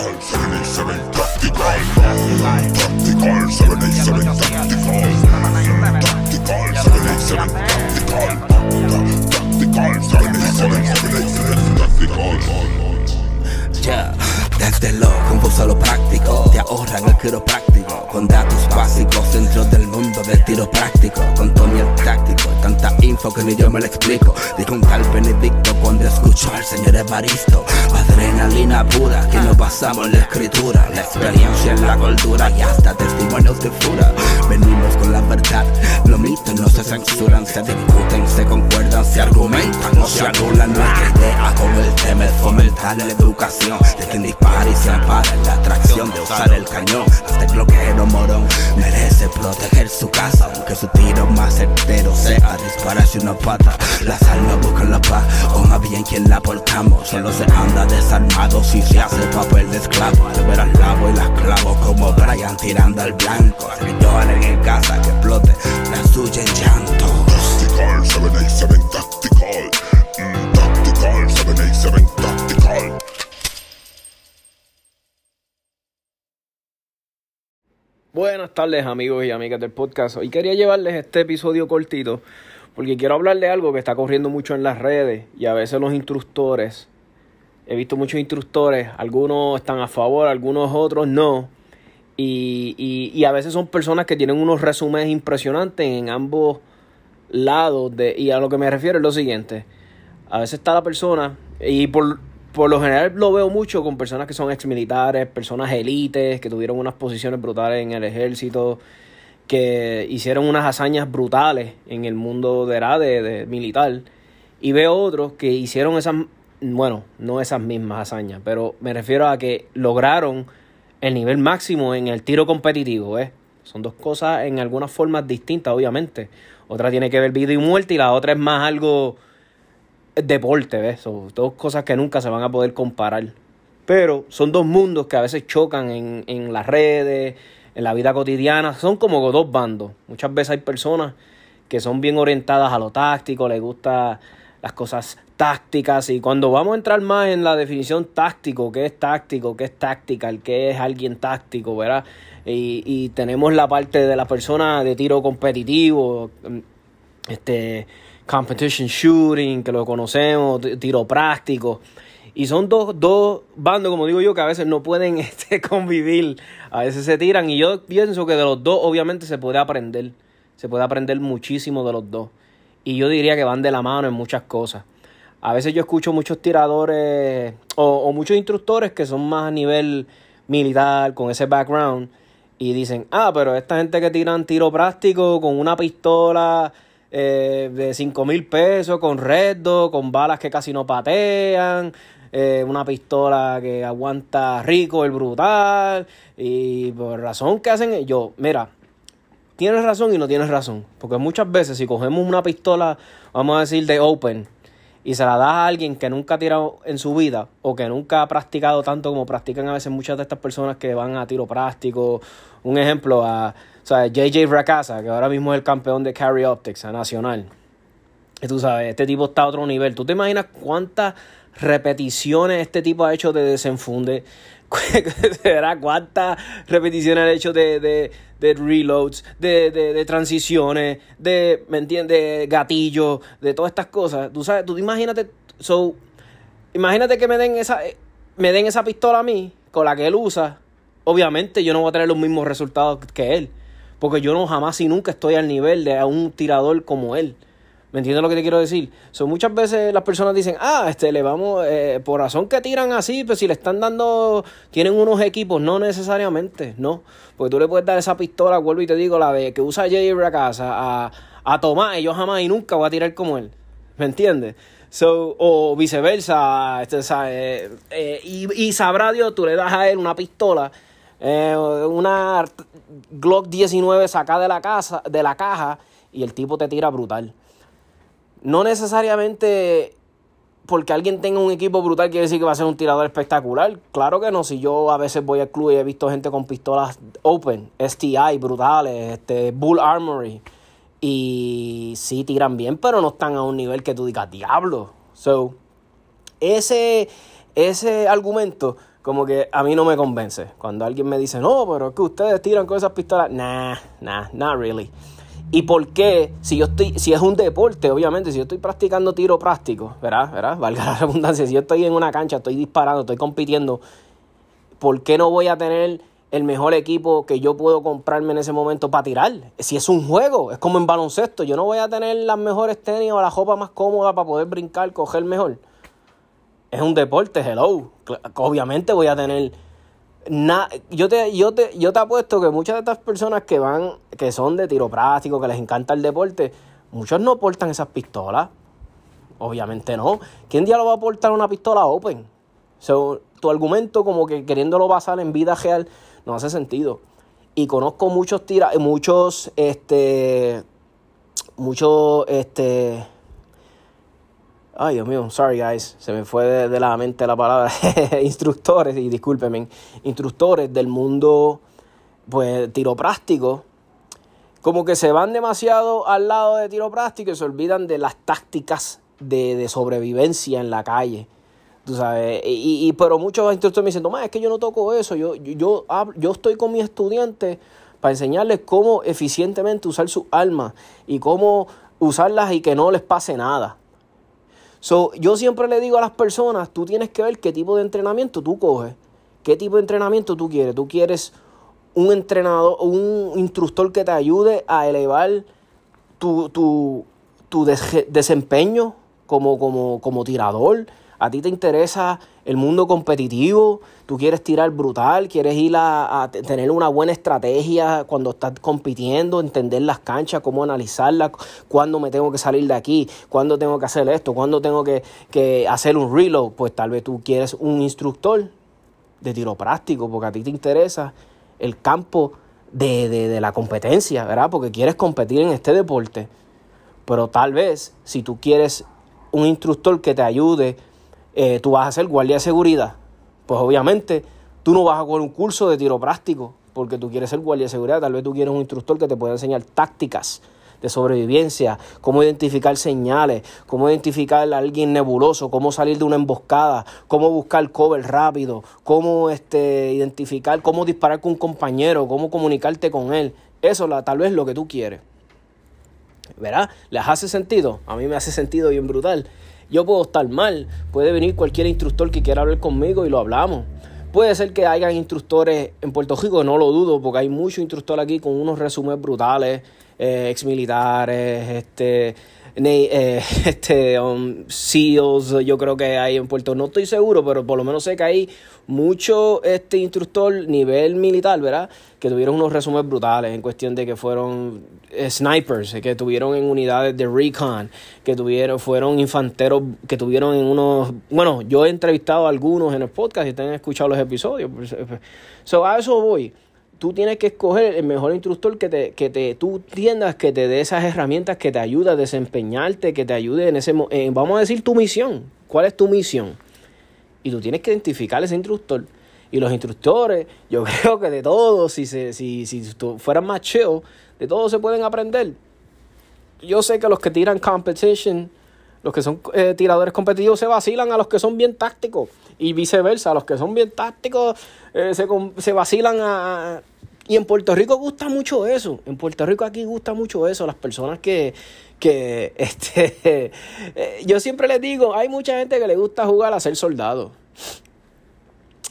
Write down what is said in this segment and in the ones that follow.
Tactical 787 Tactical Tactical 787 Tactical Tactical 787 Tactical Tactical 787 Tactical Tactical Yeah. Ya, desde lo confuso a lo práctico, te ahorran el quiropráctico, con datos básicos dentro del mundo del tiro práctico, con Tony el táctico, tanta info que ni yo me lo explico, dijo un tal Benedicto cuando escuchó al señor Evaristo, adrenalina pura, que nos basamos en la escritura, la experiencia en la cultura y hasta testimonios de fura, venimos con la verdad, los mitos no se censuran, se discuten, se concuerdan, se argumentan, no se anulan. Nuestra idea con el tema es fomentar la educación. De quien dispara y se ampara en la atracción de usar el cañón. Hasta el bloqueo morón merece proteger su casa, aunque su tiro más certero sea dispararse una pata. Las almas buscan la paz, o más bien quien la portamos. Solo se anda desarmado si se hace papel de esclavo. Al ver al lavo y las clavo como Brian tirando al blanco. Lloren en casa que explote la suya en llanto. Tactical, 787 Tactical. Mm, tactical, 787 Tactical. Buenas tardes amigos y amigas del podcast. Hoy quería llevarles este episodio cortito porque quiero hablar de algo que está corriendo mucho en las redes y a veces los instructores, he visto muchos instructores, algunos están a favor, algunos otros no. Y, y, y a veces son personas que tienen unos resúmenes impresionantes en ambos lados. De, y a lo que me refiero es lo siguiente. A veces está la persona, y por, por lo general lo veo mucho con personas que son ex militares, personas élites, que tuvieron unas posiciones brutales en el ejército, que hicieron unas hazañas brutales en el mundo de, de, de militar. Y veo otros que hicieron esas, bueno, no esas mismas hazañas, pero me refiero a que lograron el nivel máximo en el tiro competitivo, ¿eh? Son dos cosas en algunas formas distintas, obviamente. Otra tiene que ver vida y muerte y la otra es más algo deporte, ¿ves? Son dos cosas que nunca se van a poder comparar. Pero son dos mundos que a veces chocan en, en las redes, en la vida cotidiana. Son como dos bandos. Muchas veces hay personas que son bien orientadas a lo táctico, les gusta las cosas tácticas y cuando vamos a entrar más en la definición táctico, qué es táctico, qué es tactical, qué es alguien táctico, ¿verdad? Y, y tenemos la parte de la persona de tiro competitivo, este competition shooting, que lo conocemos, tiro práctico. Y son dos, dos bandos, como digo yo, que a veces no pueden este, convivir. A veces se tiran. Y yo pienso que de los dos, obviamente, se puede aprender. Se puede aprender muchísimo de los dos. Y yo diría que van de la mano en muchas cosas. A veces yo escucho muchos tiradores o, o muchos instructores que son más a nivel militar, con ese background. Y dicen, ah, pero esta gente que tiran tiro práctico con una pistola eh, de 5 mil pesos, con reddo, con balas que casi no patean, eh, una pistola que aguanta rico, el brutal, y por razón que hacen, yo, mira, tienes razón y no tienes razón, porque muchas veces si cogemos una pistola, vamos a decir de open, y se la das a alguien que nunca ha tirado en su vida o que nunca ha practicado tanto como practican a veces muchas de estas personas que van a tiro práctico. Un ejemplo, a o sea, JJ Fracasa, que ahora mismo es el campeón de Carry Optics a Nacional. Y tú sabes, este tipo está a otro nivel. ¿Tú te imaginas cuántas repeticiones este tipo ha hecho de desenfunde? ¿Cuántas repeticiones ha hecho de, de, de reloads, de, de, de, transiciones, de, ¿me entiendes? Gatillos, de todas estas cosas. Tú sabes, tú imagínate, so, imagínate que me den esa, me den esa pistola a mí, con la que él usa. Obviamente yo no voy a tener los mismos resultados que él. Porque yo no jamás y nunca estoy al nivel de un tirador como él. ¿Me entiendes lo que te quiero decir? So, muchas veces las personas dicen, ah, este, le vamos, eh, por razón que tiran así, pues si le están dando, tienen unos equipos, no necesariamente, no. Porque tú le puedes dar esa pistola, vuelvo y te digo, la de que usa Jay Racasa a, a Tomás, y yo jamás y nunca voy a tirar como él. ¿Me entiendes? So, o viceversa, este, eh, eh, y, y, sabrá Dios, tú le das a él una pistola, eh, una Glock 19 sacada de la casa, de la caja, y el tipo te tira brutal. No necesariamente porque alguien tenga un equipo brutal quiere decir que va a ser un tirador espectacular. Claro que no, si yo a veces voy al club y he visto gente con pistolas open, STI, brutales, este, Bull Armory. Y sí tiran bien, pero no están a un nivel que tú digas, diablo. So, ese, ese argumento como que a mí no me convence. Cuando alguien me dice, no, pero es que ustedes tiran con esas pistolas. Nah, nah, not really. ¿Y por qué? Si yo estoy, si es un deporte, obviamente, si yo estoy practicando tiro práctico, ¿verdad? ¿verdad? Valga la redundancia, si yo estoy en una cancha, estoy disparando, estoy compitiendo, ¿por qué no voy a tener el mejor equipo que yo puedo comprarme en ese momento para tirar? Si es un juego, es como en baloncesto, yo no voy a tener las mejores tenis o la ropa más cómoda para poder brincar, coger mejor. Es un deporte, hello. Obviamente voy a tener yo te, yo te, yo te apuesto que muchas de estas personas que van, que son de tiro práctico, que les encanta el deporte, muchos no portan esas pistolas. Obviamente no. ¿Quién día lo va a portar una pistola open? tu argumento como que queriéndolo basar en vida real no hace sentido. Y conozco muchos tira, muchos, este, muchos, este, Ay, Dios mío, sorry guys, se me fue de, la mente la palabra. Instructores, y discúlpenme, instructores del mundo, pues, tiro práctico, como que se van demasiado al lado de tiro práctico y se olvidan de las tácticas de, sobrevivencia en la calle. Tú sabes, y, pero muchos instructores me dicen, Tomás, es que yo no toco eso, yo, yo, yo, estoy con mis estudiantes para enseñarles cómo eficientemente usar sus armas y cómo usarlas y que no les pase nada. So, yo siempre le digo a las personas, tú tienes que ver qué tipo de entrenamiento tú coges, qué tipo de entrenamiento tú quieres. Tú quieres un entrenador, un instructor que te ayude a elevar tu, tu, tu desempeño como, como, como tirador, a ti te interesa el mundo competitivo, tú quieres tirar brutal, quieres ir a, tener una buena estrategia cuando estás compitiendo, entender las canchas, cómo analizarlas, cuándo me tengo que salir de aquí, cuándo tengo que hacer esto, cuándo tengo que, hacer un reload, pues tal vez tú quieres un instructor de tiro práctico, porque a ti te interesa el campo de, de la competencia, ¿verdad? Porque quieres competir en este deporte. Pero tal vez si tú quieres un instructor que te ayude eh, tú vas a ser guardia de seguridad. Pues obviamente tú no vas a coger un curso de tiro práctico porque tú quieres ser guardia de seguridad. Tal vez tú quieres un instructor que te pueda enseñar tácticas de sobrevivencia, cómo identificar señales, cómo identificar a alguien nebuloso, cómo salir de una emboscada, cómo buscar cover rápido, cómo este, identificar, cómo disparar con un compañero, cómo comunicarte con él. Eso la, tal vez lo que tú quieres. ¿Verdad? ¿Les hace sentido? A mí me hace sentido bien brutal. Yo puedo estar mal, puede venir cualquier instructor que quiera hablar conmigo y lo hablamos. Puede ser que hayan instructores en Puerto Rico, no lo dudo, porque hay muchos instructores aquí con unos resúmenes brutales, eh, ex militares, este, eh, este, um, SEALs, yo creo que hay en Puerto no estoy seguro, pero por lo menos sé que hay mucho este instructor nivel militar, ¿verdad? Que tuvieron unos resúmenes brutales en cuestión de que fueron eh, snipers, que tuvieron en unidades de recon, que tuvieron, fueron infanteros, que tuvieron en unos, bueno, yo he entrevistado a algunos en el podcast y han escuchado los episodios. Pues, eh, pues, so, a eso voy tú tienes que escoger el mejor instructor que te, que te, tú entiendas que te dé esas herramientas que te ayude a desempeñarte, que te ayude en ese, vamos a decir tu misión. ¿Cuál es tu misión? Y tú tienes que identificar ese instructor. Y los instructores, yo creo que de todos, si, se, si, si fueran más chill, de todos se pueden aprender. Yo sé que los que tiran competition, los que son eh, tiradores competitivos, se vacilan a los que son bien tácticos. Y viceversa, los que son bien tácticos eh, se, se vacilan a, y en Puerto Rico gusta mucho eso. En Puerto Rico aquí gusta mucho eso. Las personas que, que este, eh, yo siempre les digo, hay mucha gente que le gusta jugar a ser soldado.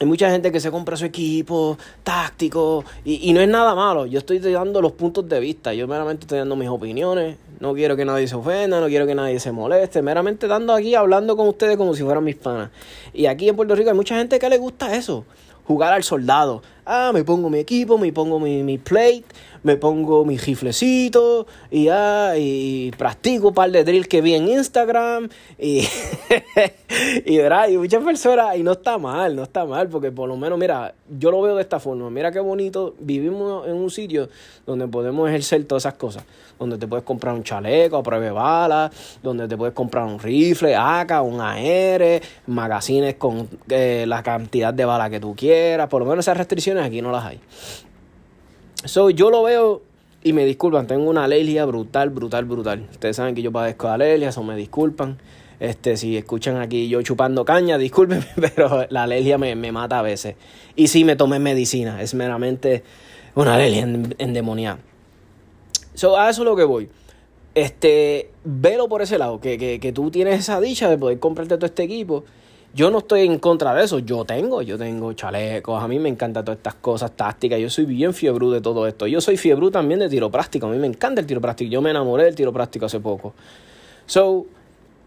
Hay mucha gente que se compra su equipo táctico y, no es nada malo. Yo estoy dando los puntos de vista. Yo meramente estoy dando mis opiniones. No quiero que nadie se ofenda, no quiero que nadie se moleste. Meramente dando aquí, hablando con ustedes como si fueran mis panas. Y aquí en Puerto Rico hay mucha gente que le gusta eso. Jugar al soldado. Ah, me pongo mi equipo, me pongo mi, mi plate, me pongo mi riflecito y, ah, y practico un par de drills que vi en Instagram y, y, y muchas personas, y no está mal, no está mal, porque por lo menos, mira, yo lo veo de esta forma, mira qué bonito, vivimos en un sitio donde podemos ejercer todas esas cosas, donde te puedes comprar un chaleco a prueba de balas, donde te puedes comprar un rifle, AK, un AR, magazines con eh, la cantidad de balas que tú quieras, por lo menos esas restricciones aquí no las hay. So, yo lo veo y me disculpan, tengo una alergia brutal, brutal, brutal. Ustedes saben que yo padezco de alergias o me disculpan. Este, si escuchan aquí yo chupando caña, discúlpenme, pero la alergia me, mata a veces. Y sí me tomé medicina, es meramente una alergia endemoniada. So, a eso es lo que voy. Este, velo por ese lado, que, que, que tú tienes esa dicha de poder comprarte todo este equipo yo no estoy en contra de eso, yo tengo, yo tengo chalecos, a mí me encantan todas estas cosas tácticas, yo soy bien fiebre de todo esto. Yo soy fiebre también de tiro práctico, a mí me encanta el tiro práctico, yo me enamoré del tiro práctico hace poco. So,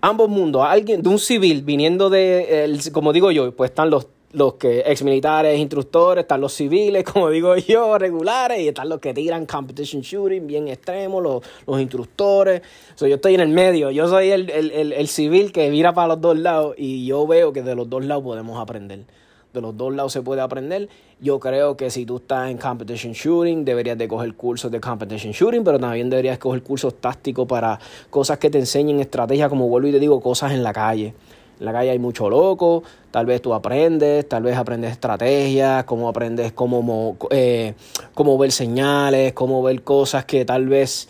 ambos mundos, alguien de un civil viniendo de, como digo yo, pues están los los que ex militares, instructores, están los civiles, como digo yo, regulares, y están los que tiran competition shooting, bien extremos, los, los instructores. So, yo estoy en el medio, yo soy el, el, el, civil que mira para los dos lados y yo veo que de los dos lados podemos aprender. De los dos lados se puede aprender. Yo creo que si tú estás en competition shooting, deberías de coger cursos de competition shooting, pero también deberías coger cursos tácticos para cosas que te enseñen estrategia, como vuelvo y te digo, cosas en la calle. En la calle hay mucho loco, tal vez tú aprendes, tal vez aprendes estrategias, cómo aprendes cómo, eh, cómo ver señales, cómo ver cosas que tal vez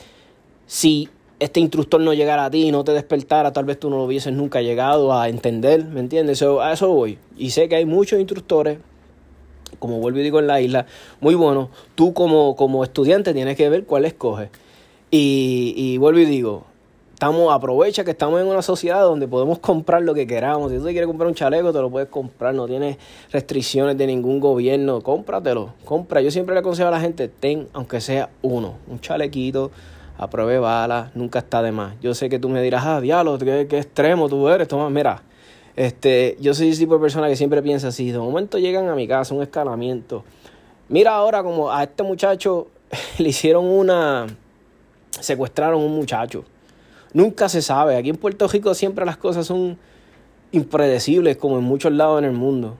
si este instructor no llegara a ti no te despertara, tal vez tú no lo hubieses nunca llegado a entender, ¿me entiendes? a eso voy. Y sé que hay muchos instructores, como vuelvo y digo en la isla, muy buenos. Tú como, como estudiante tienes que ver cuál escoges. Y, y vuelvo y digo, estamos, aprovecha que estamos en una sociedad donde podemos comprar lo que queramos. Si tú quieres comprar un chaleco, te lo puedes comprar, no tienes restricciones de ningún gobierno, cómpratelo, compra. Yo siempre le aconsejo a la gente, ten, aunque sea uno, un chalequito, a prueba de balas, nunca está de más. Yo sé que tú me dirás, ah, diablo, qué, extremo tú eres, toma, mira. Este, yo soy el tipo de persona que siempre piensa así, de momento llegan a mi casa, un escalamiento. Mira ahora como a este muchacho le hicieron una, secuestraron un muchacho Nunca se sabe. Aquí en Puerto Rico siempre las cosas son impredecibles, como en muchos lados en el mundo.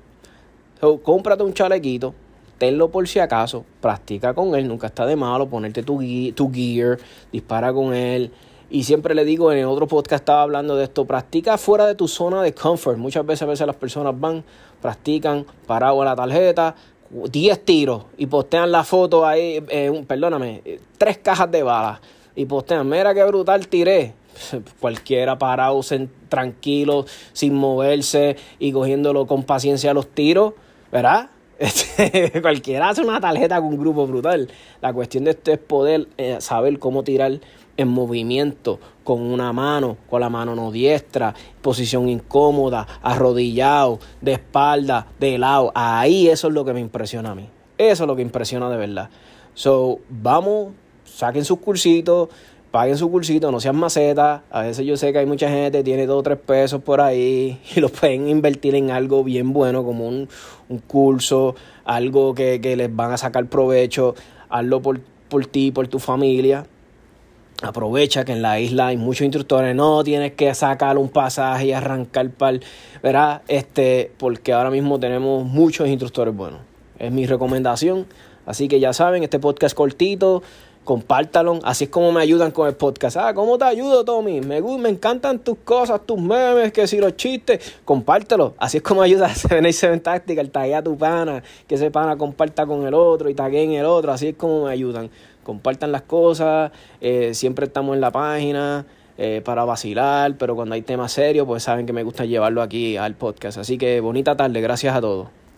cómprate un chalequito, tenlo por si acaso, practica con él, nunca está de malo ponerte tu, gear, dispara con él. Y siempre le digo, en el otro podcast estaba hablando de esto, practica fuera de tu zona de comfort. Muchas veces a veces las personas van, practican, parado a la tarjeta, 10 tiros y postean la foto ahí, eh, perdóname, tres cajas de balas y postean, mira qué brutal tiré cualquiera parado tranquilo, sin moverse y cogiéndolo con paciencia los tiros, ¿verdad? Este, cualquiera hace una tarjeta con un grupo brutal. La cuestión de esto es poder eh, saber cómo tirar en movimiento, con una mano, con la mano no diestra, posición incómoda, arrodillado, de espalda, de lado. Ahí eso es lo que me impresiona a mí. Eso es lo que impresiona de verdad. So, vamos, saquen sus cursitos, paguen su cursito, no sean macetas. A veces yo sé que hay mucha gente que tiene dos o tres pesos por ahí y los pueden invertir en algo bien bueno, como un, curso, algo que, les van a sacar provecho. Hazlo por, por ti, por tu familia. Aprovecha que en la isla hay muchos instructores, no tienes que sacar un pasaje y arrancar para ¿verdad? Este, porque ahora mismo tenemos muchos instructores buenos. Es mi recomendación. Así que ya saben, este podcast cortito, compártalo. Así es como me ayudan con el podcast. Ah, ¿cómo te ayudo, Tommy? Me, me encantan tus cosas, tus memes, que si los chistes, compártelo. Así es como ayuda a 77 Tactical, taguea a tu pana, que ese pana comparta con el otro y tagueen el otro. Así es como me ayudan. Compartan las cosas, eh, siempre estamos en la página. Eh, para vacilar, pero cuando hay temas serios, pues saben que me gusta llevarlo aquí al podcast. Así que bonita tarde, gracias a todos.